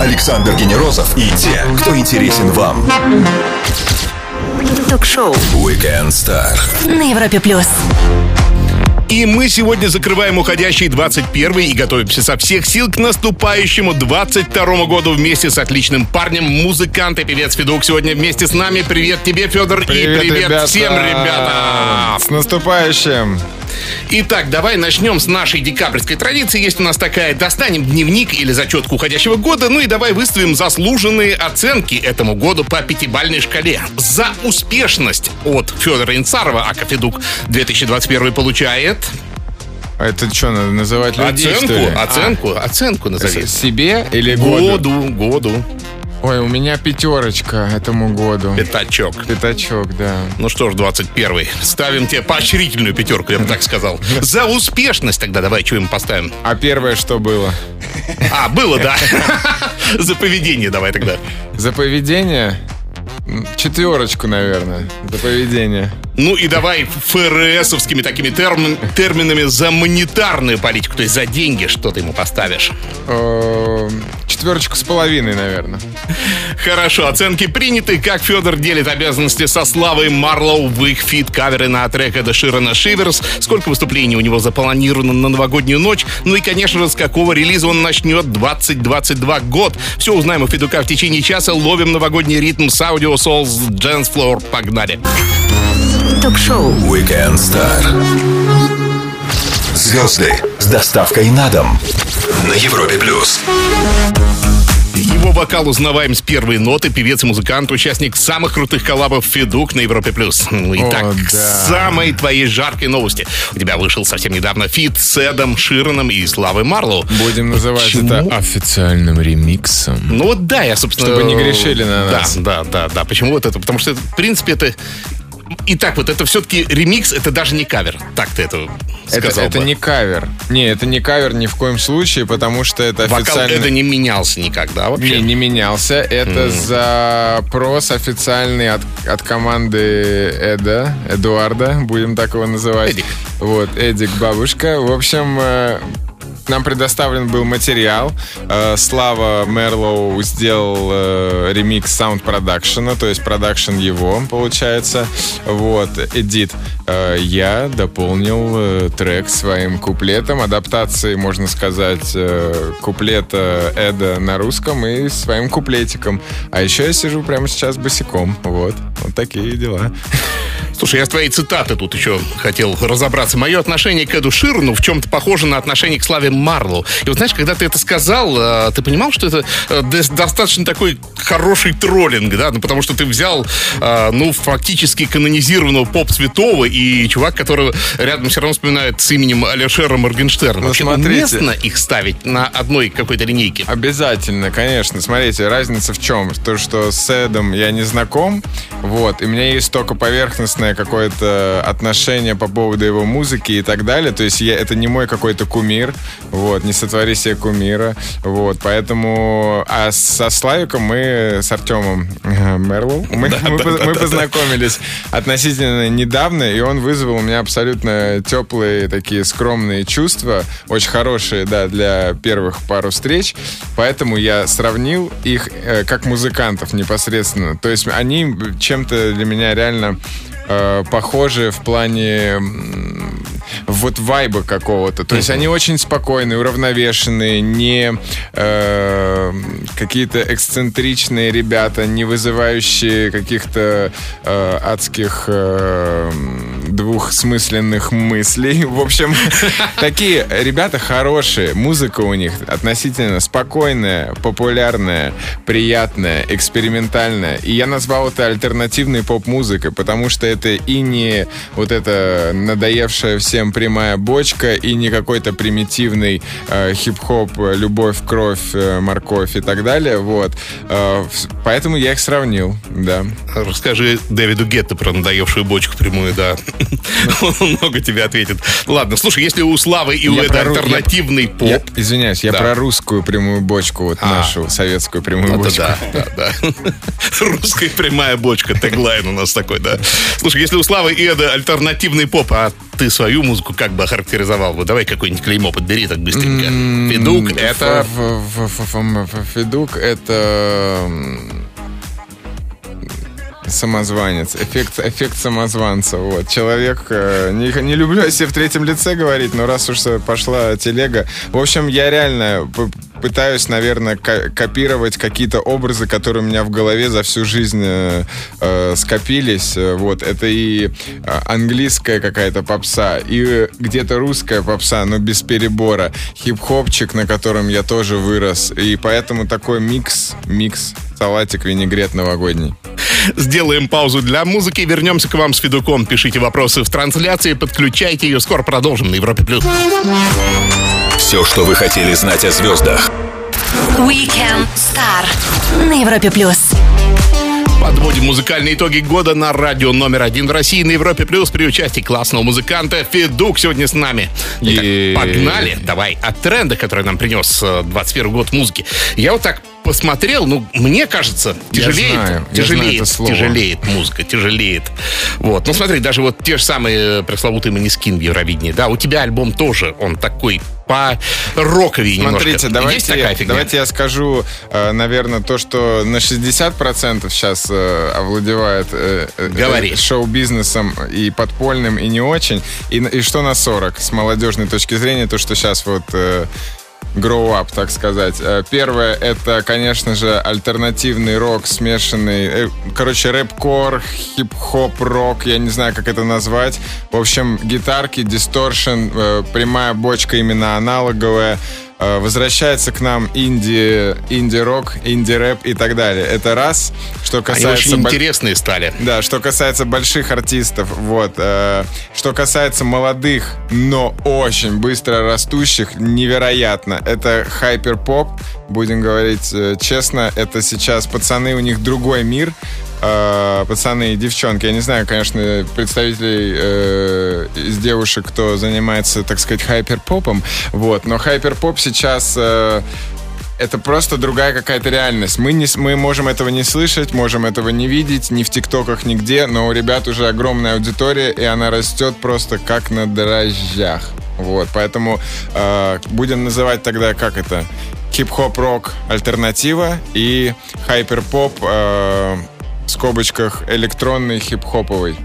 Александр Генерозов и те, кто интересен вам. Ток-шоу Weekend Star. на Европе плюс. И мы сегодня закрываем уходящий 21 и готовимся со всех сил к наступающему 22 году вместе с отличным парнем, музыкант и певец Федук. Сегодня вместе с нами. Привет тебе, Федор, и привет ребята. всем ребятам. С наступающим! Итак, давай начнем с нашей декабрьской традиции. Есть у нас такая, достанем дневник или зачетку уходящего года, ну и давай выставим заслуженные оценки этому году по пятибальной шкале. За успешность от Федора Инцарова, а Федук 2021 получает А это что, надо называть людей, оценку, оценку, оценку А, назови. с- себе или году? Году, году. Ой, у меня пятерочка этому году. Пятачок. Пятачок, да. Ну что ж, 21 Ставим тебе поощрительную пятерку, я бы так сказал. За успешность тогда давай, что им поставим? А первое, что было? А, было, да. За поведение давай тогда. За поведение? Четверочку, наверное. За поведение. Ну и давай ФРСовскими такими термин- терминами за монетарную политику, то есть за деньги что ты ему поставишь. Э, Четверочку с половиной, наверное. Хорошо, оценки приняты. Как Федор делит обязанности со Славой Марлоу в их feat-каверы на трек Эда Ширана «Shivers», сколько выступлений у него запланировано на новогоднюю ночь, ну и, конечно же, с какого релиза он начнет 2022 год. Все узнаем у Федука в течение часа. Ловим новогодний ритм с Audio Souls Dance Floor. Погнали. Ток-шоу Weekend Star. Звезды с доставкой на дом на Европе плюс. Его вокал узнаваем с первой ноты. Певец и музыкант, участник самых крутых коллабов Федук на Европе+. плюс. Ну, итак, О, к да. самой твоей жаркой новости. У тебя вышел совсем недавно фит с Эдом Шираном и Славой Марлоу. Будем называть Почему? это официальным ремиксом. Ну вот да, я, собственно... Чтобы не грешили на да, нас. Да, да, да. Почему вот это? Потому что, в принципе, это... Итак, вот это все-таки ремикс, это даже не кавер. Так ты это Это, сказал это бы. не кавер. Не, это не кавер ни в коем случае, потому что это Вокал официальный... это не менялся никогда вообще. Не, не менялся. Это запрос официальный от, от команды Эда, Эдуарда, будем так его называть. Эдик. Вот, Эдик Бабушка. В общем, э, нам предоставлен был материал. Э, Слава Марлоу сделал э, ремикс саунд продакшена, то есть продакшн его, получается. Вот, эдит. Э, Я дополнил трек своим куплетом, адаптацией, можно сказать, куплета Эда на русском и своим куплетиком. А еще я сижу прямо сейчас босиком. Вот, вот такие дела. Слушай, я с твоей цитаты тут еще хотел разобраться. Мое отношение к Эду Ширну в чем-то похоже на отношение к Славе Марлоу. И вот знаешь, когда ты это сказал, э, ты понимал, что это э, дос- достаточно такой хороший троллинг, да? Ну, потому что ты взял, э, ну, фактически канонизированного поп-святого и чувак, которого рядом все равно вспоминает с именем Алишера Моргенштерна. Ну, Вообще, смотрите. уместно их ставить на одной какой-то линейке? Обязательно, конечно. Смотрите, разница в чем? То, что с Эдом я не знаком, вот, и у меня есть только поверхностное какое-то отношение по поводу его музыки и так далее. То есть я, это не мой какой-то кумир, вот, не сотвори себе кумира, вот, поэтому... А со Славиком мы, с Артемом э, Мерлоу, мы, мы поз- мы познакомились относительно недавно, и он вызвал у меня абсолютно теплые такие скромные чувства, очень хорошие, да, для первых пару встреч, поэтому я сравнил их э, как музыкантов непосредственно. То есть они чем-то для меня реально э, похожи в плане вот вайба какого-то. То есть они очень спокойные, уравновешенные, не э, какие-то эксцентричные ребята, не вызывающие каких-то э, адских э, двухсмысленных мыслей. В общем, такие ребята хорошие. Музыка у них относительно спокойная, популярная, приятная, экспериментальная. И я назвал это альтернативной поп-музыкой, потому что это и не вот эта надоевшая всем прямая бочка, и не какой-то примитивный э, хип-хоп, любовь, кровь, э, морковь и так далее. Вот. Э, поэтому я их сравнил, да. Расскажи Дэвиду Гетто про надоевшую бочку прямую, да. Он много тебе ответит. Ладно, слушай, если у Славы и у ру- альтернативный поп... Извиняюсь, я про русскую прямую бочку, вот А. нашу советскую прямую Это бочку. да, да, да. Русская прямая бочка, теглайн у нас такой, да. Слушай, если у Славы и Эда альтернативный поп, а ты свою музыку как бы охарактеризовал бы? Давай какой-нибудь клеймо подбери так быстренько. Федук, это... Федук это самозванец, эффект, эффект самозванца. Вот. Человек, э, не, не люблю о себе в третьем лице говорить, но раз уж пошла телега. В общем, я реально пытаюсь, наверное, ко- копировать какие-то образы, которые у меня в голове за всю жизнь э, э, скопились. Э, Вот. Это и э, английская какая-то попса, и э, где-то русская попса, но без перебора. Хип-хопчик, на котором я тоже вырос. И поэтому такой микс, микс, салатик, винегрет новогодний. Сделаем паузу для музыки и вернемся к вам с Федуком. Пишите вопросы в трансляции, подключайте ее. Скоро продолжим на Европе+. плюс. Все, что вы хотели знать о звездах. Weekend Star на Европе плюс. Подводим музыкальные итоги года на радио номер один в России на Европе Плюс при участии классного музыканта Федук сегодня с нами. Итак, погнали. Давай от тренда, который нам принес э, 21 год музыки. Я вот так посмотрел, ну, мне кажется, Я тяжелеет, знаю, я знаю это слово. тяжелеет музыка, тяжелеет. Вот, ну смотри, даже вот те же самые пресловутые Манискин в Евровидении, да, у тебя альбом тоже, он такой по роковее немножко. Смотрите, Есть такая давайте, фигня? давайте я скажу, э, наверное, то, что на 60% сейчас э, овладевает э, э, Говори. э, шоу-бизнесом и подпольным, и не очень, и, и что на 40 с молодежной точки зрения, то, что сейчас вот э, grow up, так сказать. Э, Первое, это, конечно же, альтернативный рок, смешанный, э, короче, рэп-кор, хип-хоп, рок, я не знаю, как это назвать. В общем, гитарки, дисторшн, э, прямая бочка именно аналоговая. Э, Возвращается к нам инди, инди-рок, инди-рэп и так далее. Это раз. Что Они касается... очень бо- интересные стали. да, что касается больших артистов, вот. э, что касается молодых, но очень быстро растущих, невероятно. Это хайпер-поп, будем говорить э, честно. Это сейчас пацаны, у них другой мир. Э, пацаны и девчонки. Я не знаю, конечно, представителей э, из девушек, кто занимается, так сказать, хайпер-попом. Вот. Но хайпер-поп сейчас... э, это просто другая какая-то реальность. Мы, не, мы можем этого не слышать, можем этого не видеть, ни в ТикТоках, нигде, но у ребят уже огромная аудитория, и она растет просто как на дрожжах. Вот, поэтому э, будем называть тогда, как это, хип-хоп-рок альтернатива и хайпер-поп э, в скобочках электронный хип-хоповый.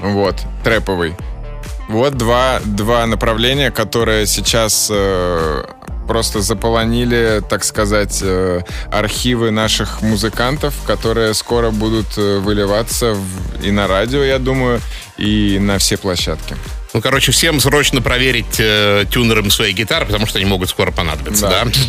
Вот, трэповый. Вот два, два направления, которые сейчас э, просто заполонили, так сказать, э, архивы наших музыкантов, которые скоро будут э, выливаться в- и на радио, я думаю, и на все площадки. Ну, короче, всем срочно проверить э, тюнером свои гитары, потому что они могут скоро понадобиться, да? Да.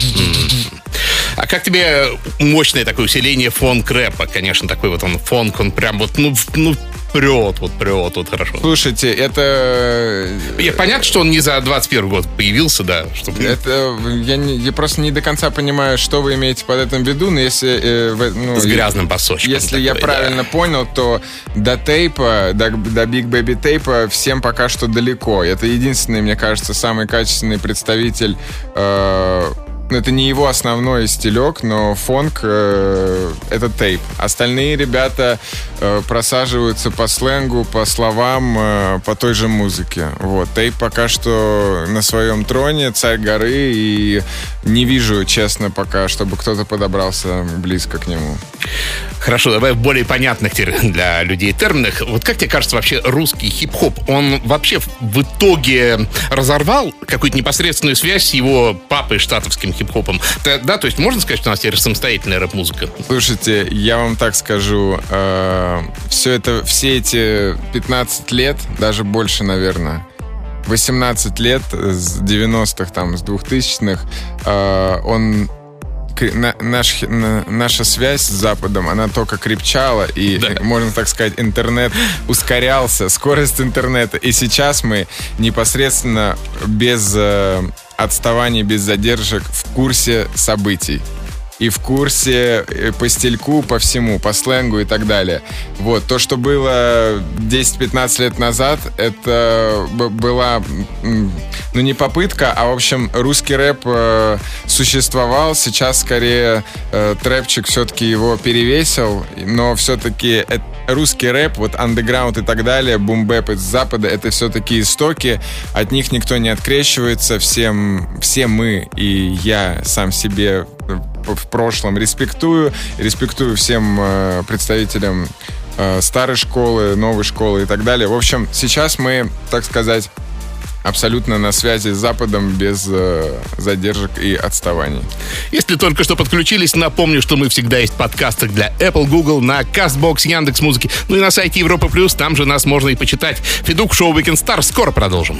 А как тебе мощное такое усиление фонк-рэпа? Конечно, такой вот он фонк, он прям вот, ну, ну прет, вот прет, вот хорошо. Слушайте, это... Я, понятно, что он не за 21 год появился, да, чтобы... Это я, не- я просто не до конца понимаю, что вы имеете под этим в виду, но если э, ну, С грязным пасочком Если я такой, да. правильно понял, то до тейпа, до, до Big Baby тейпа всем пока что далеко. Это единственный, мне кажется, самый качественный представитель. э, это не его основной стилек, но фонк э, это тейп. Остальные ребята э, просаживаются по сленгу, по словам, э, по той же музыке. Вот. Тейп пока что на своем троне, царь горы, и не вижу, честно, пока, чтобы кто-то подобрался близко к нему. Хорошо, давай в более понятных для людей терминах. Вот как тебе кажется, вообще русский хип-хоп, он вообще в итоге разорвал какую-то непосредственную связь с его папой штатовским хип-хопом? Да, то есть можно сказать, что у нас теперь самостоятельная рэп-музыка? Слушайте, я вам так скажу, все это, все эти 15 лет, даже больше, наверное, 18 лет с 90-х, там, с 2000-х, э, он наш, наша связь с Западом, она только крепчала, и, Да. можно так сказать, интернет ускорялся, скорость интернета. И сейчас мы непосредственно без э, отставаний, без задержек в курсе событий. И в курсе э, по стильку, по всему, по сленгу и так далее. Вот, то, что было 10-15 лет назад, это была, ну, не попытка, а, в общем, русский рэп э, существовал, сейчас скорее э, трэпчик все-таки его перевесил, но все-таки русский рэп, вот андеграунд и так далее, бумбэп из Запада, это все-таки истоки, от них никто не открещивается, всем, все мы и я сам себе в прошлом респектую, респектую всем э, представителям э, старой школы, новой школы и так далее. В общем, сейчас мы, так сказать, абсолютно на связи с Западом без э, задержек и отставаний. Если только что подключились, напомню, что мы всегда есть в подкастах для Apple, Google, на CastBox, Яндекс Музыки, ну и на сайте Европа Плюс, там же нас можно и почитать. Федук Шоу Weekend Star скоро продолжим.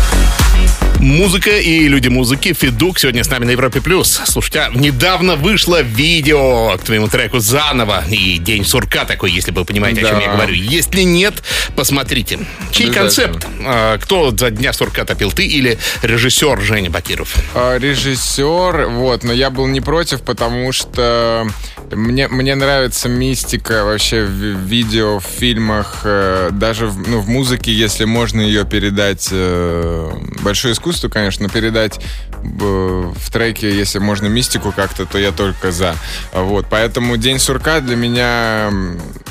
Музыка и люди музыки. Федук сегодня с нами на Европе Плюс. Слушайте, а недавно вышло видео к твоему треку заново. И день сурка такой, если вы понимаете, да. о чем я говорю. Если нет, посмотрите. Чей концепт? А, кто за дня сурка топил? Ты или режиссер Женя Бакиров? А, режиссер, вот, но я был не против, потому что мне, мне нравится мистика вообще в видео, в фильмах, э, даже в, ну, в музыке, если можно ее передать. Э, большое искусство, конечно, передать в треке, если можно мистику как-то, то я только за. Вот, поэтому День сурка для меня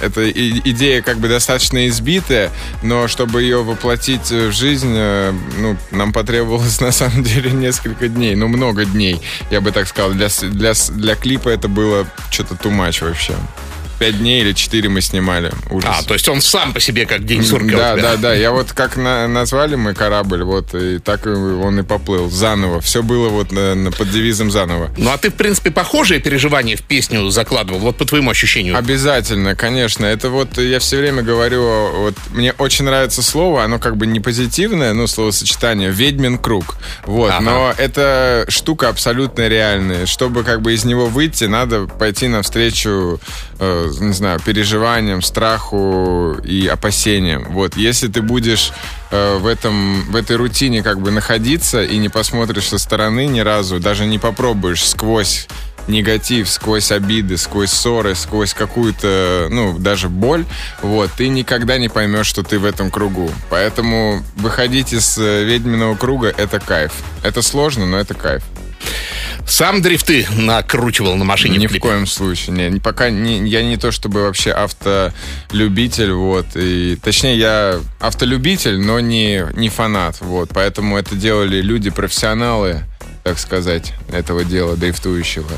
это идея как бы достаточно избитая, но чтобы ее воплотить в жизнь, э, ну, нам потребовалось на самом деле несколько дней, ну, много дней, я бы так сказал. Для, для, для клипа это было что-то too much вообще пять дней или четыре мы снимали. Ужас. А, то есть он сам по себе как день сурка Да, да, да. Я вот как на, назвали мы корабль, вот и так он и поплыл заново. Все было вот на, на, под девизом заново. Ну а ты, в принципе, похожие переживания в песню закладывал, вот по твоему ощущению? Обязательно, конечно. Это вот я все время говорю, вот мне очень нравится слово, оно как бы не позитивное, ну, словосочетание, ведьмин круг. Вот, ага. но это штука абсолютно реальная. Чтобы как бы из него выйти, надо пойти навстречу э, не знаю, переживаниям, страху и опасениям. Вот, если ты будешь э, в этом, в этой рутине как бы находиться и не посмотришь со стороны ни разу, даже не попробуешь сквозь негатив, сквозь обиды, сквозь ссоры, сквозь какую-то, ну, даже боль, вот, ты никогда не поймешь, что ты в этом кругу. Поэтому выходить из э, ведьминого круга — это кайф. Это сложно, но это кайф. Сам дрифты накручивал на машине? Ни в, в коем случае. Не, пока не, я не то чтобы вообще автолюбитель, вот. И, точнее, я автолюбитель, но не, не фанат, вот. Поэтому это делали люди-профессионалы, так сказать, этого дела дрифтующего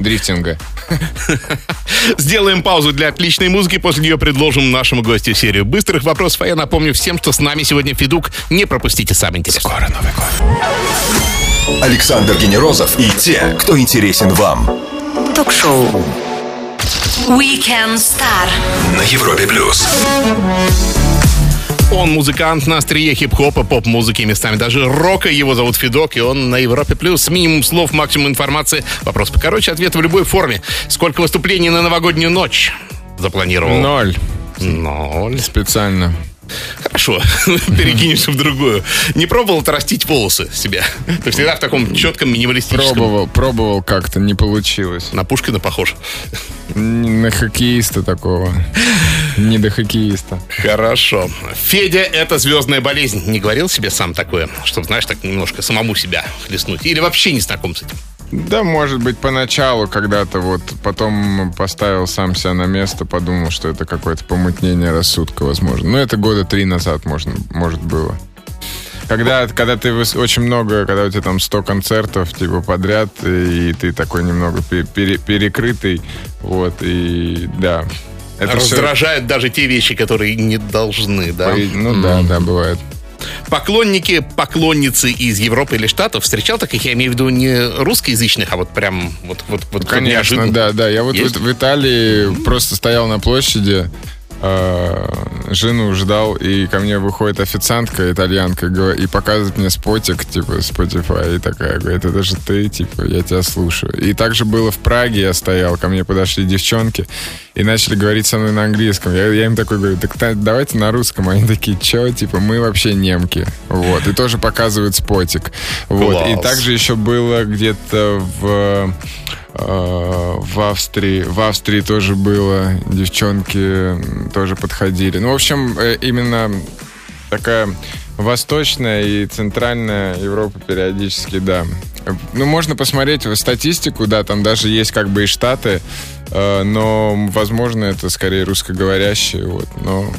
дрифтинга. Сделаем паузу для отличной музыки, после нее предложим нашему гостю серию быстрых вопросов. А я напомню всем, что с нами сегодня Федук. Не пропустите самое интересное. Скоро Новый год. Александр Генерозов и те, кто интересен вам. Ток-шоу Weekend Star на Европе плюс. Он музыкант на острие хип-хопа, поп-музыки, местами даже рока. Его зовут Федок, и он на Европе Плюс. Минимум слов, максимум информации. Вопрос покороче, ответ в любой форме. Сколько выступлений на новогоднюю ночь запланировал? Ноль. Ноль. Специально. Хорошо, перекинемся в другую. Не пробовал отрастить волосы себе? Ты всегда в таком четком минималистическом... Пробовал, пробовал как-то, не получилось. На Пушкина похож? На хоккеиста такого. Не до хоккеиста. Хорошо. Федя — это звездная болезнь. Не говорил себе сам такое? Чтобы, знаешь, так немножко самому себя хлестнуть? Или вообще не знаком с этим? Да, может быть, поначалу когда-то вот, потом поставил сам себя на место, подумал, что это какое-то помутнение рассудка, возможно. Но это года три назад, можно, может, было. Когда, когда ты очень много, когда у тебя там 100 концертов типа подряд, и ты такой немного пере, перекрытый, вот, и да. Это Раздражают все... даже те вещи, которые не должны, да? Ну mm. да, да, бывает поклонники, поклонницы из Европы или Штатов встречал таких, я имею в виду не русскоязычных, а вот прям вот вот вот. Конечно, да, да. Я вот в, в Италии просто стоял на площади, э, жену ждал, и ко мне выходит официантка итальянка и показывает мне спотик, типа, Spotify, и такая, говорит, это же ты, типа, я тебя слушаю. И также было в Праге, я стоял, ко мне подошли девчонки, и начали говорить со мной на английском. Я, я им такой говорю, так та- давайте на русском. Они такие, чё, типа, мы вообще немки. Вот, и тоже показывают спотик. Вот, и Класс. также еще было где-то в э, в Австрии. В Австрии тоже было. Девчонки тоже подходили. Ну, в общем, э, именно такая восточная и центральная Европа периодически, да. Э, Ну, можно посмотреть статистику, да, там даже есть как бы и штаты, но, возможно, это скорее русскоговорящие, вот, но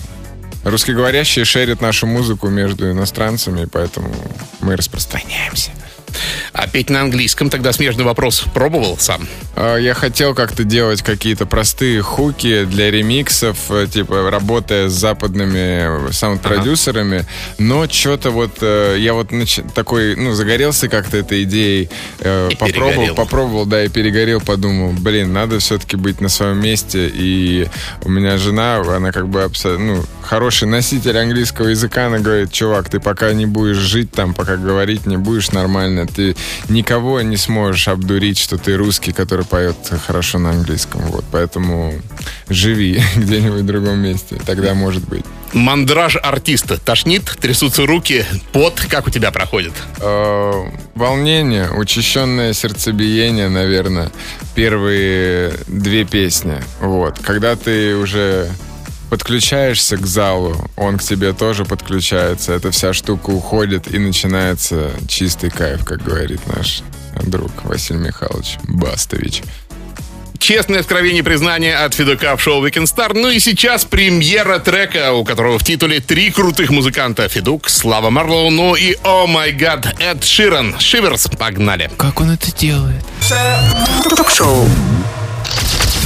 русскоговорящие шерят нашу музыку между иностранцами, поэтому мы распространяемся. А петь на английском тогда смежный вопрос пробовал сам? А, Я хотел как-то делать какие-то простые хуки для ремиксов, э, типа работая с западными саунд-продюсерами, но что-то вот э, я вот нач- такой, ну, загорелся как-то этой идеей, э, И попробовал, перегорел. попробовал, да, и перегорел, подумал, блин, надо все-таки быть на своем месте, и у меня жена, она как бы абсо- ну, хороший носитель английского языка, она говорит, чувак, ты пока не будешь жить там, пока говорить не будешь нормально, ты никого не сможешь обдурить, что ты русский, который поет хорошо на английском. Вот, поэтому живи где-нибудь в другом месте, тогда может быть. Мандраж артиста. Тошнит, трясутся руки, пот. Как у тебя проходит? Э, волнение, учащенное сердцебиение, наверное, первые две песни. Вот. Когда ты уже подключаешься к залу, он к тебе тоже подключается, эта вся штука уходит и начинается чистый кайф, как говорит наш друг Василий Михайлович Бастович. Честное откровение признание от Федука в шоу Weekend Star. Ну и сейчас премьера трека, у которого в титуле три крутых музыканта. Федук, Слава Марлоу, ну и, о май гад, Эд Ширан. Шиверс, погнали. Как он это делает? Ток-шоу.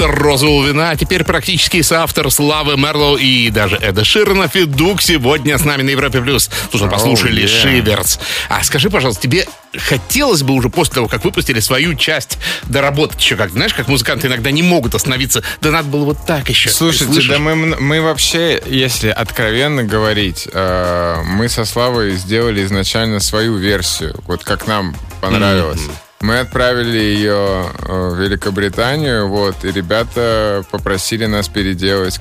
Автор розового вина, а теперь практически соавтор Славы Мерлоу и даже Эда Ширана. Федук сегодня с нами на Европе Плюс. Слушай, Oh, послушали yeah. Шиверс. А скажи, пожалуйста, тебе хотелось бы уже после того, как выпустили свою часть, доработать еще как Знаешь, как музыканты иногда не могут остановиться. Да надо было вот так еще. Слушайте, да мы, мы вообще, если откровенно говорить, э, мы со Славой сделали изначально свою версию, вот как нам понравилось. Мы отправили ее э, в Великобританию, вот, и ребята попросили нас переделать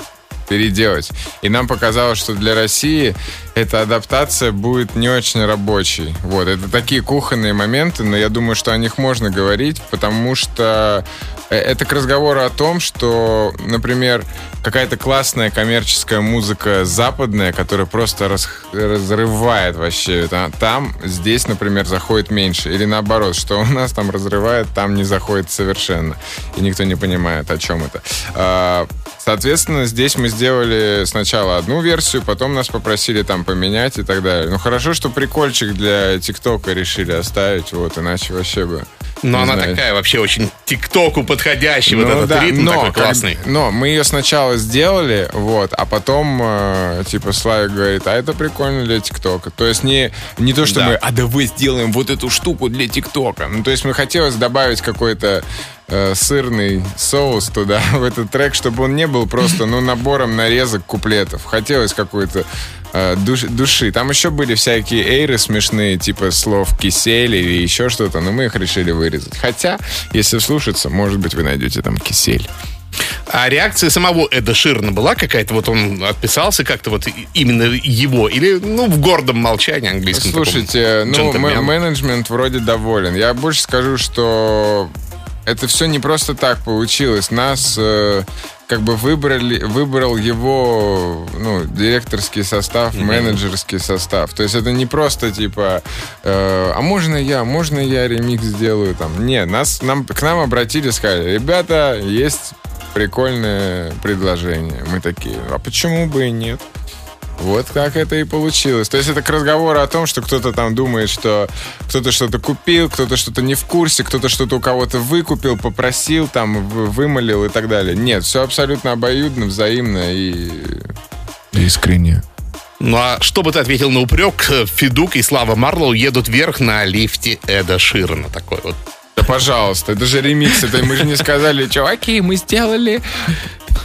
переделать. И нам показалось, что для России эта адаптация будет не очень рабочей. Вот, это такие кухонные моменты, но я думаю, что о них можно говорить, потому что э, это к разговору о том, что, например, какая-то классная коммерческая музыка западная, которая просто рас- разрывает вообще. та- Там, здесь, например, заходит меньше. Или наоборот, что у нас там разрывает, там не заходит совершенно. И никто не понимает, о чем это. А, Соответственно, здесь мы сделали сначала одну версию, потом нас попросили там поменять и так далее. Ну, хорошо, что прикольчик для ТикТока решили оставить, вот, иначе вообще бы... Но не она знаю. такая вообще очень ТикТоку подходящий, вот Ну этот да, ритм но, такой как- классный. но мы ее сначала сделали, вот, а потом, э, типа, Славик говорит, а это прикольно для ТикТока. То есть не, не то, что Да. мы, а давай сделаем вот эту штуку для ТикТока. Ну, то есть мы хотелось добавить какой-то э, сырный соус туда, в этот трек, чтобы он не был просто, ну, набором нарезок куплетов. Хотелось какой-то э, душ- души. Там еще были всякие эйры смешные, типа слов кисель или еще что-то, но мы их решили вырезать. Хотя, если вслушаться, может быть, вы найдете там кисель. А реакция самого Эда Ширна была какая-то? Вот он отписался как-то вот именно его? Или, ну, в гордом молчании английском Слушайте, ну, менеджмент вроде доволен. Я больше скажу, что это все не просто так получилось. Нас э, как бы выбрали, выбрал его ну, директорский состав, менеджерский состав. То есть это не просто типа, э, а можно я, можно я ремикс сделаю там. Нет, нас, нам, к нам обратились, сказали, ребята, есть прикольное предложение. Мы такие, а почему бы и нет? Вот как это и получилось. То есть это к разговору о том, что кто-то там думает, что кто-то что-то купил, кто-то что-то не в курсе, кто-то что-то у кого-то выкупил, попросил, там, вымолил и так далее. Нет, все абсолютно обоюдно, взаимно и искренне. Ну а что бы ты ответил на упрек? Федук и Слава Марлоу едут вверх на лифте Эда Ширана. Такой вот Да, пожалуйста, это же ремикс. Это мы же не сказали, чуваки, мы сделали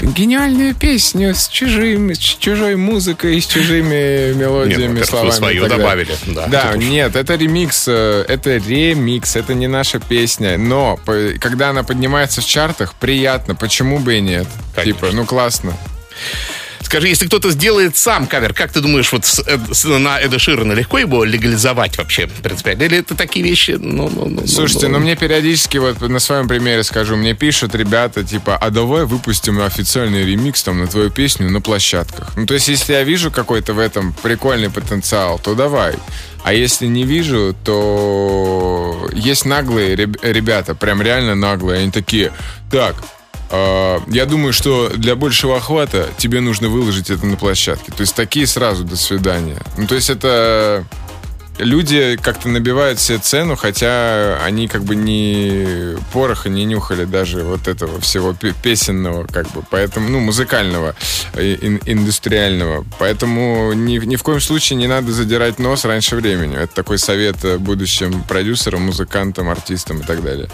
гениальную песню с, чужим, с чужой музыкой, с чужими мелодиями, Нет, ну, словами. свою добавили. Да, Да, нет, это ремикс, э, это ремикс, это не наша песня. Но когда она поднимается в чартах, приятно, почему бы и нет? Конечно. Типа, ну классно. Скажи, если кто-то сделает сам кавер, как ты думаешь, вот с- э, с- на Эда Ширана легко его легализовать вообще, принципиально? Или это такие вещи, ну, ну, ну, Слушайте, ну мне периодически, вот на своем примере скажу, мне пишут ребята, типа, а давай выпустим официальный ремикс там на твою песню на площадках. Ну, то есть, если я вижу какой-то в этом прикольный потенциал, то давай. А если не вижу, то есть наглые реб- ребята, прям реально наглые. Они такие, так, я думаю, что для большего охвата тебе нужно выложить это на площадке. То есть такие сразу до свидания. Ну, то есть это люди как-то набивают себе цену, хотя они как бы не пороха не нюхали даже вот этого всего пе- песенного, как бы, поэтому, ну, музыкального, ин- индустриального. Поэтому ни, ни в коем случае не надо задирать нос раньше времени. Это такой совет э, будущим продюсерам, музыкантам, артистам и так далее.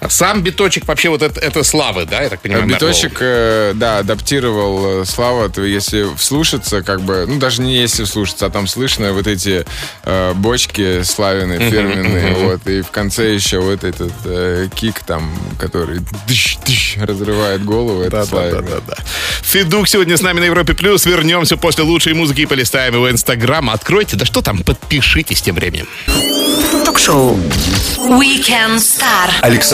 А Сам биточек вообще вот это, это славы, да, я так понимаю? Биточек, э, да, адаптировал э, Слава. То если вслушаться, как бы, ну даже не если вслушаться, а там слышно вот эти э, бочки славины фирменные, вот, и в конце еще вот этот э, кик там, который дыщ-дыщ разрывает голову, это Да, да, да, да. Федук сегодня с нами на Европе Плюс. Вернемся после лучшей музыки и полистаем его инстаграм. Откройте, да что там, подпишитесь тем временем. Ток-шоу Weekend Star. Александр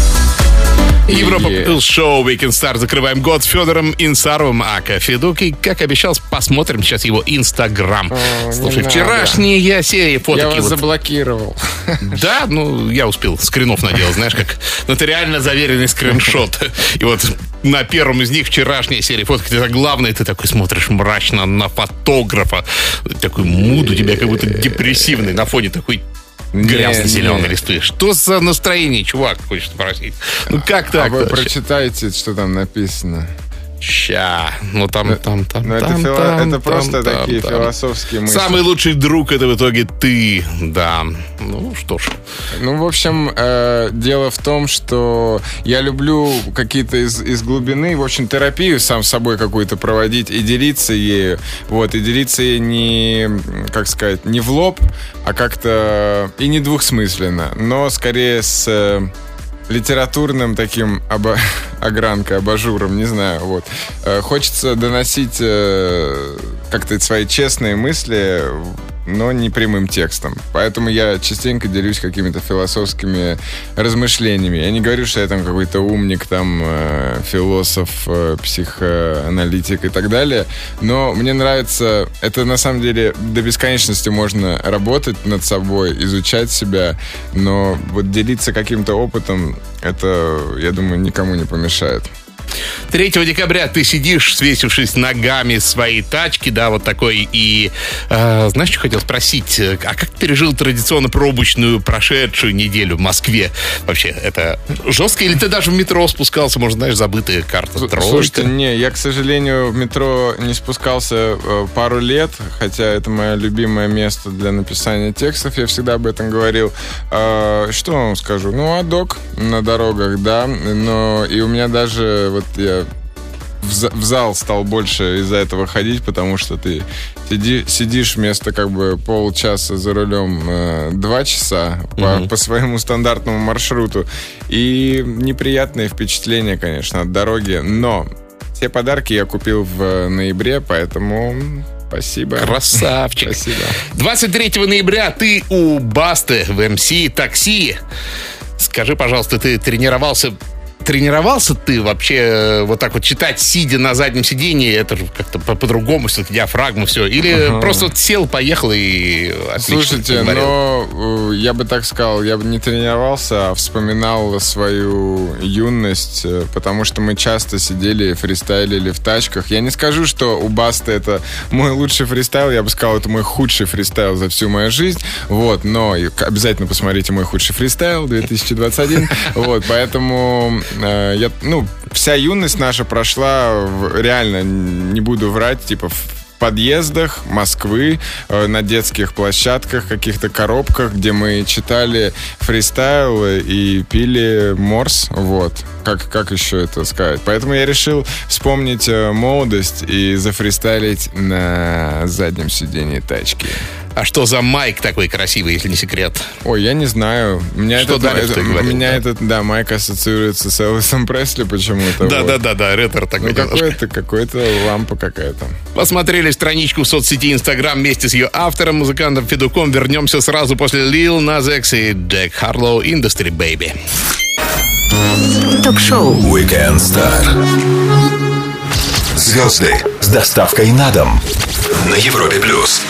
Европа. Плюс шоу Weekend Star. Закрываем год с Федором Инсаровым, ака Федук. И, как обещал, посмотрим сейчас его инстаграм. Слушай, не надо. вчерашняя серия Я фотки. вас вот заблокировал. Да, ну, я успел скринов наделать, знаешь, как нотариально заверенный скриншот. И вот на первом из них вчерашняя серия фоток, это главное, ты такой смотришь мрачно на фотографа. Такой муд у тебя как будто депрессивный, на фоне такой грязно-зеленый не. листы. Что за настроение, чувак, хочешь спросить? Ну, как А так? вы прочитайте, что там написано. Ща. Ну, там, там, там, Ну, это, там, фило- там, это просто там, такие там. философские мысли. Самый лучший друг это в итоге ты. Да. Ну что ж. Ну, в общем, э, дело в том, что я люблю какие-то из, из глубины, в общем, терапию сам с собой какую-то проводить и делиться ею. Вот, и делиться ей не, как сказать, не в лоб, а как-то и не двухсмысленно, но скорее с э, литературным таким оба- огранкой, абажуром, не знаю, вот. Э, Хочется доносить э, как-то свои честные мысли, но не прямым текстом. Поэтому я частенько делюсь какими-то философскими размышлениями. Я не говорю, что я там какой-то умник, там, э, философ, э, психоаналитик и так далее, но мне нравится, это на самом деле до бесконечности можно работать над собой, изучать себя, но вот делиться каким-то опытом, это, я думаю, никому не помешает. 3 декабря ты сидишь, свесившись ногами своей тачки, да, вот такой, и э, знаешь, что хотел спросить? Э, А как ты пережил традиционно пробочную прошедшую неделю в Москве? Вообще, это жестко? Или ты даже в метро спускался, может, знаешь, забытая карта тройка? Слушайте, не, я, к сожалению, в метро не спускался э, пару лет, хотя это мое любимое место для написания текстов, я всегда об этом говорил. А, что вам скажу? Ну, адок на дорогах, да, но и у меня даже, вот я в, за- в зал стал больше из-за этого ходить, потому что ты сиди- сидишь вместо как бы полчаса за рулем э, два часа по, по своему стандартному маршруту. И неприятные впечатления, конечно, от дороги. Но все подарки я купил в ноябре, поэтому спасибо. Красавчик. Спасибо. 23 ноября ты у Басты в МС такси. Скажи, пожалуйста, ты тренировался Тренировался ты вообще э, вот так вот читать, сидя на заднем сидении, это же как-то по- по-другому, все-таки диафрагма, все. Или просто вот сел, поехал и отлично Слушайте, но э, я бы так сказал, я бы не тренировался, а вспоминал свою юность, э, потому что мы часто сидели фристайлили в тачках. Я не скажу, что у Баста это мой лучший фристайл, я бы сказал, это мой худший фристайл за всю мою жизнь. Вот, но обязательно посмотрите мой худший фристайл 2021. Вот, поэтому я, ну, вся юность наша прошла реально, не буду врать, типа в подъездах Москвы, э, на детских площадках, каких-то коробках, где мы читали фристайл и пили морс. Вот. Как, как еще это сказать? Поэтому я решил вспомнить э, молодость и зафристайлить на заднем сидении тачки. А что за майк такой красивый, если не секрет? Ой, я не знаю. Меня Что этот, Дарья это- что говорит, меня да? этот, да, майк ассоциируется с Элвисом Пресли почему-то. Да, вот. да, да, да, ретро такой Ну, какой-то, какой-то лампа какая-то. Посмотрели страничку в соцсети Инстаграм вместе с ее автором, музыкантом Федуком. Вернемся сразу после Lil Nas X и Джек Харлоу Industry Baby. Ток-шоу Weekend Star. Звезды с доставкой на дом на Европе плюс.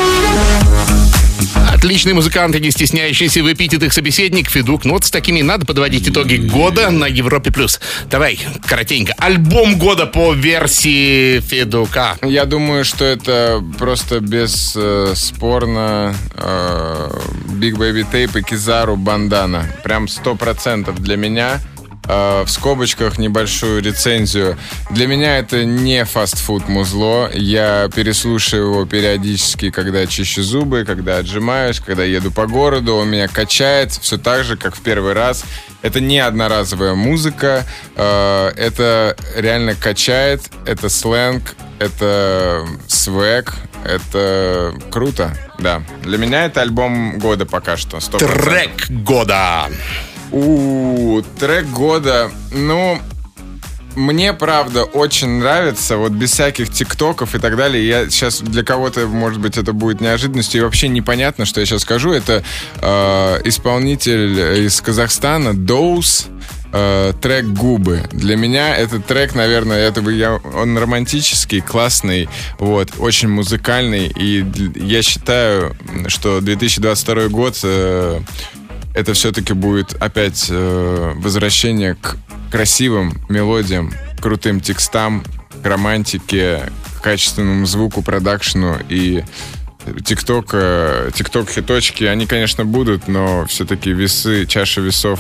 Отличный музыкант и не стесняющийся в эпитетах собеседник Федук. Ну вот с такими надо подводить итоги года на Европе+. плюс. Давай, коротенько. Альбом года по версии Федука. Я думаю, что это просто бесспорно э, Big Baby Tape и Кизару Бандана. Прям сто процентов для меня. Э, в скобочках небольшую рецензию. Для меня это не фастфуд музло. Я переслушиваю его периодически, когда чищу зубы, когда отжимаюсь, когда еду по городу. Он меня качает все так же, как в первый раз. Это не одноразовая музыка. э, Это реально качает. Это сленг. Это свек. Это круто. Да. Для меня это альбом года пока что. 100%. Трек года. У, трек года, ну, мне, правда, очень нравится, вот без всяких тиктоков и так далее. Я сейчас для кого-то, может быть, это будет неожиданностью и вообще непонятно, что я сейчас скажу. Это э, исполнитель из Казахстана Доус. э, трек «Губы». Для меня этот трек, наверное, это бы я, он романтический, классный, вот, очень музыкальный. И я считаю, что 2022 год э, это все-таки будет опять э, возвращение к красивым мелодиям, крутым текстам, к романтике, к качественному звуку, продакшну и ТикТок, э, ТикТок хиточки, они, конечно, будут, но все-таки весы, чаша весов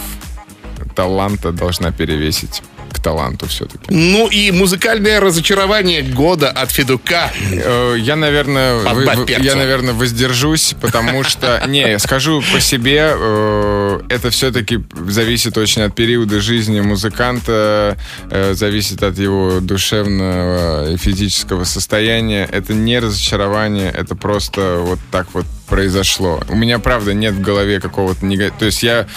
таланта должна перевесить к таланту все-таки. Ну и музыкальное разочарование года от Федука. Э, Я, наверное, вы- я, наверное, воздержусь, потому что, не, я скажу по себе, э, это все-таки зависит очень от периода жизни музыканта, э, зависит от его душевного и физического состояния. Это не разочарование, это просто вот так вот произошло. У меня, правда, нет в голове какого-то негатива. То есть я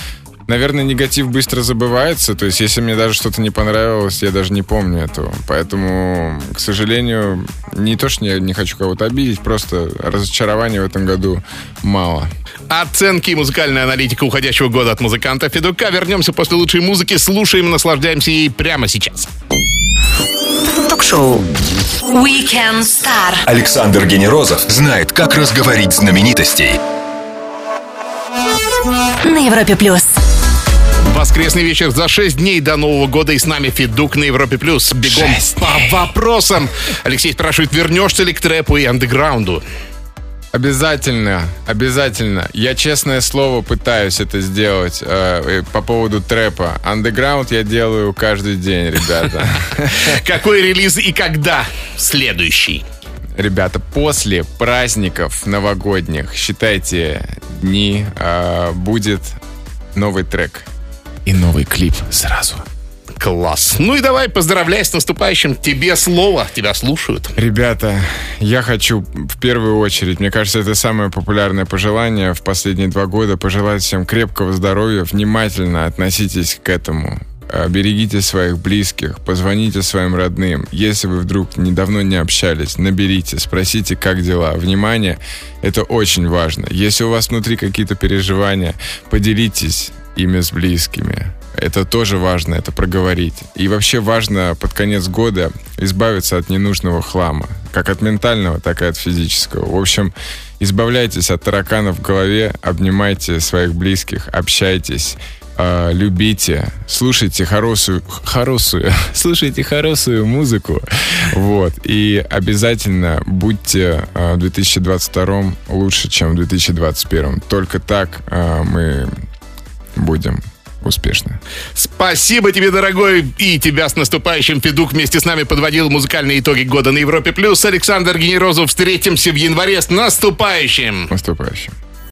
Наверное, негатив быстро забывается. То есть, если мне даже что-то не понравилось, я даже не помню этого. Поэтому, к сожалению, не то, что я не хочу кого-то обидеть, просто разочарования в этом году мало. Оценки и музыкальная аналитика уходящего года от музыканта Федука. Вернемся после лучшей музыки, слушаем и наслаждаемся ей прямо сейчас. Ток-шоу Weekend Star. Александр Генерозов знает, как разговорить знаменитостей. На Европе плюс. Воскресный вечер за 6 дней до Нового года и с нами Федук на Европе Плюс. Бегом по вопросам. Алексей спрашивает, вернешься ли к трэпу и андеграунду? Обязательно, обязательно. Я, честное слово, пытаюсь это сделать э, э, по поводу трэпа. Андеграунд я делаю каждый день, ребята. Какой релиз и когда следующий? Ребята, после праздников новогодних, считайте, дни, э, будет новый трек и новый клип сразу. Класс. Ну и давай, поздравляй с наступающим. Тебе слово, тебя слушают. Ребята, я хочу в первую очередь, мне кажется, это самое популярное пожелание в последние два года, пожелать всем крепкого здоровья, внимательно относитесь к этому. Э, Берегите своих близких, позвоните своим родным. Если вы вдруг недавно не общались, наберите, спросите, как дела. Внимание, это очень важно. Если у вас внутри какие-то переживания, поделитесь ими с близкими. Это тоже важно, это проговорить. И вообще важно под конец года избавиться от ненужного хлама. Как от ментального, так и от физического. В общем, избавляйтесь от тараканов в голове, обнимайте своих близких, общайтесь, э, любите, слушайте хорошую, хорошую, слушайте хорошую музыку. Вот. И обязательно будьте э, в 2022 лучше, чем в 2021. Только так э, мы будем успешно. Спасибо тебе, дорогой, и тебя с наступающим. Федук вместе с нами подводил музыкальные итоги года на Европе+. плюс. Александр Генерозов. Встретимся в январе с наступающим. Наступающим.